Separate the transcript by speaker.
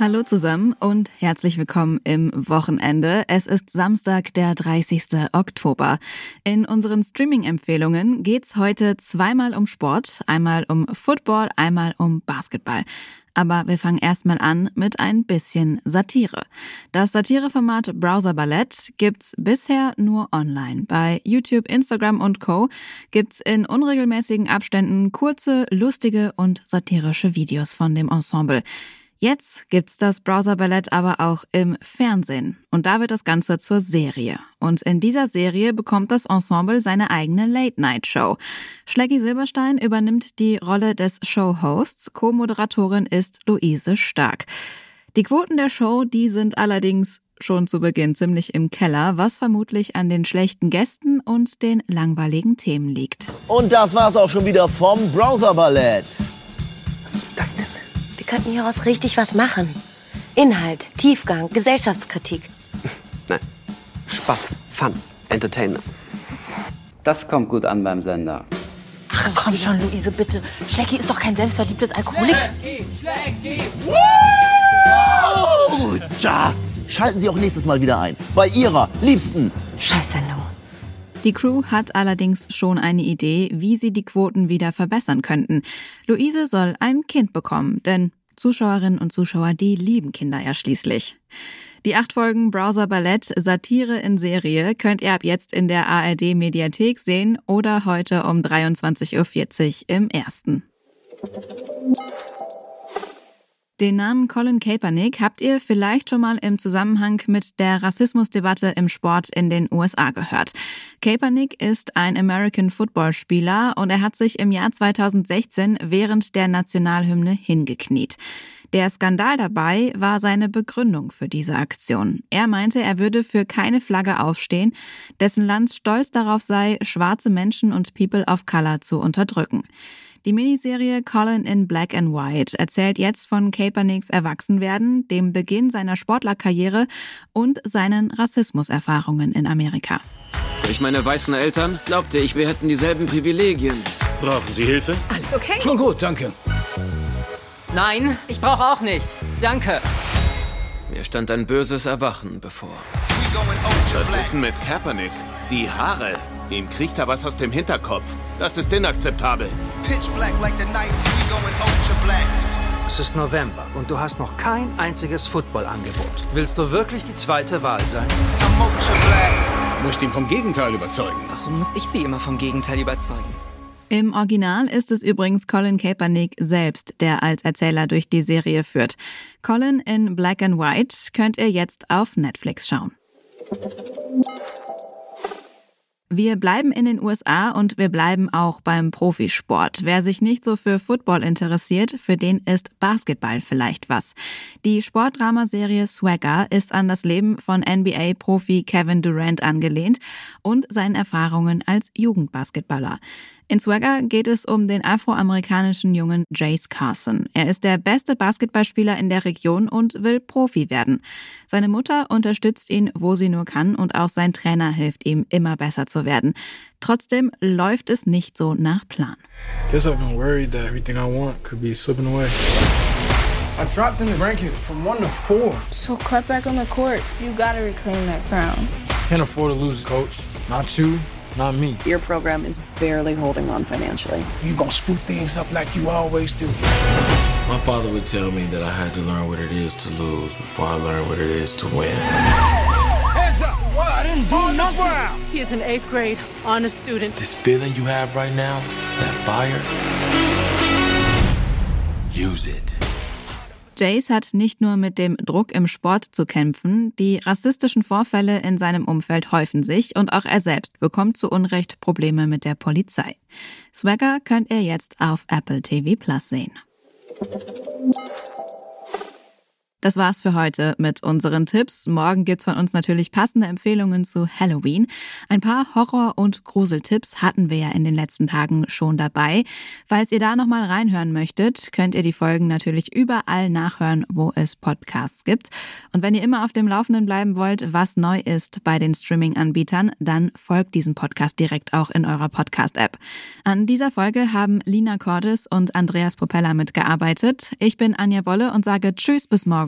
Speaker 1: Hallo zusammen und herzlich willkommen im Wochenende. Es ist Samstag, der 30. Oktober. In unseren Streaming-Empfehlungen geht's heute zweimal um Sport, einmal um Football, einmal um Basketball. Aber wir fangen erstmal an mit ein bisschen Satire. Das Satireformat Browser Ballett gibt's bisher nur online. Bei YouTube, Instagram und Co. gibt's in unregelmäßigen Abständen kurze, lustige und satirische Videos von dem Ensemble. Jetzt gibt's das Browser Ballett aber auch im Fernsehen. Und da wird das Ganze zur Serie. Und in dieser Serie bekommt das Ensemble seine eigene Late-Night-Show. Schleggy Silberstein übernimmt die Rolle des Show-Hosts. Co-Moderatorin ist Luise Stark. Die Quoten der Show, die sind allerdings schon zu Beginn ziemlich im Keller, was vermutlich an den schlechten Gästen und den langweiligen Themen liegt.
Speaker 2: Und das war's auch schon wieder vom Browser Ballett.
Speaker 3: Was ist das denn? Könnten hieraus richtig was machen. Inhalt, Tiefgang, Gesellschaftskritik.
Speaker 4: Nein. Spaß, Fun, Entertainment.
Speaker 5: Das kommt gut an beim Sender.
Speaker 3: Ach komm schon, Luise, bitte. Schlecki ist doch kein selbstverliebtes Alkoholik.
Speaker 2: Schlecki, Schlecki. Oh, ja. Schalten Sie auch nächstes Mal wieder ein. Bei Ihrer liebsten
Speaker 3: Scheißsendung.
Speaker 1: Die Crew hat allerdings schon eine Idee, wie sie die Quoten wieder verbessern könnten. Luise soll ein Kind bekommen, denn Zuschauerinnen und Zuschauer, die lieben Kinder ja schließlich. Die acht Folgen Browser Ballett Satire in Serie könnt ihr ab jetzt in der ARD Mediathek sehen oder heute um 23.40 Uhr im ersten. Den Namen Colin Kaepernick habt ihr vielleicht schon mal im Zusammenhang mit der Rassismusdebatte im Sport in den USA gehört. Kaepernick ist ein American Football Spieler und er hat sich im Jahr 2016 während der Nationalhymne hingekniet. Der Skandal dabei war seine Begründung für diese Aktion. Er meinte, er würde für keine Flagge aufstehen, dessen Land stolz darauf sei, schwarze Menschen und People of Color zu unterdrücken. Die Miniserie Colin in Black and White erzählt jetzt von Kaepernicks Erwachsenwerden, dem Beginn seiner Sportlerkarriere und seinen Rassismuserfahrungen in Amerika.
Speaker 4: Durch meine weißen Eltern glaubte ich, wir hätten dieselben Privilegien.
Speaker 6: Brauchen Sie Hilfe?
Speaker 3: Alles okay?
Speaker 6: Schon gut, danke.
Speaker 7: Nein, ich brauche auch nichts. Danke.
Speaker 4: Mir stand ein böses Erwachen bevor.
Speaker 6: Was ist denn mit Kaepernick? Die Haare. Ihm kriecht da was aus dem Hinterkopf. Das ist inakzeptabel.
Speaker 8: Es ist November und du hast noch kein einziges Footballangebot. Willst du wirklich die zweite Wahl sein?
Speaker 6: Du musst ihn vom Gegenteil überzeugen.
Speaker 7: Warum muss ich sie immer vom Gegenteil überzeugen?
Speaker 1: Im Original ist es übrigens Colin Kaepernick selbst, der als Erzähler durch die Serie führt. Colin in Black and White könnt ihr jetzt auf Netflix schauen. Wir bleiben in den USA und wir bleiben auch beim Profisport. Wer sich nicht so für Football interessiert, für den ist Basketball vielleicht was. Die Sportdramaserie Swagger ist an das Leben von NBA-Profi Kevin Durant angelehnt und seinen Erfahrungen als Jugendbasketballer. In Swagger geht es um den afroamerikanischen Jungen Jace Carson. Er ist der beste Basketballspieler in der Region und will Profi werden. Seine Mutter unterstützt ihn, wo sie nur kann, und auch sein Trainer hilft ihm, immer besser zu werden. Trotzdem läuft es nicht so nach Plan.
Speaker 9: Guess I've been worried that everything I want could be slipping away. I dropped in the rankings from one to four.
Speaker 10: So cut back on the court. You gotta reclaim that crown.
Speaker 9: Can't afford to lose, coach. Not you, not me.
Speaker 11: Your program is barely holding on financially.
Speaker 12: You gonna spoof things up like you always do.
Speaker 13: My father would tell me that I had to learn what it is to lose before I learned what it is to win.
Speaker 9: Hands up! What? I didn't do nothing!
Speaker 11: He is an eighth grade honest student.
Speaker 13: This feeling you have right now, that fire, use it.
Speaker 1: Jace hat nicht nur mit dem Druck im Sport zu kämpfen, die rassistischen Vorfälle in seinem Umfeld häufen sich und auch er selbst bekommt zu Unrecht Probleme mit der Polizei. Swagger könnt ihr jetzt auf Apple TV Plus sehen. Das war's für heute mit unseren Tipps. Morgen gibt's von uns natürlich passende Empfehlungen zu Halloween. Ein paar Horror- und Gruseltipps hatten wir ja in den letzten Tagen schon dabei. Falls ihr da nochmal reinhören möchtet, könnt ihr die Folgen natürlich überall nachhören, wo es Podcasts gibt. Und wenn ihr immer auf dem Laufenden bleiben wollt, was neu ist bei den Streaming-Anbietern, dann folgt diesem Podcast direkt auch in eurer Podcast-App. An dieser Folge haben Lina Cordes und Andreas Propeller mitgearbeitet. Ich bin Anja Bolle und sage Tschüss bis morgen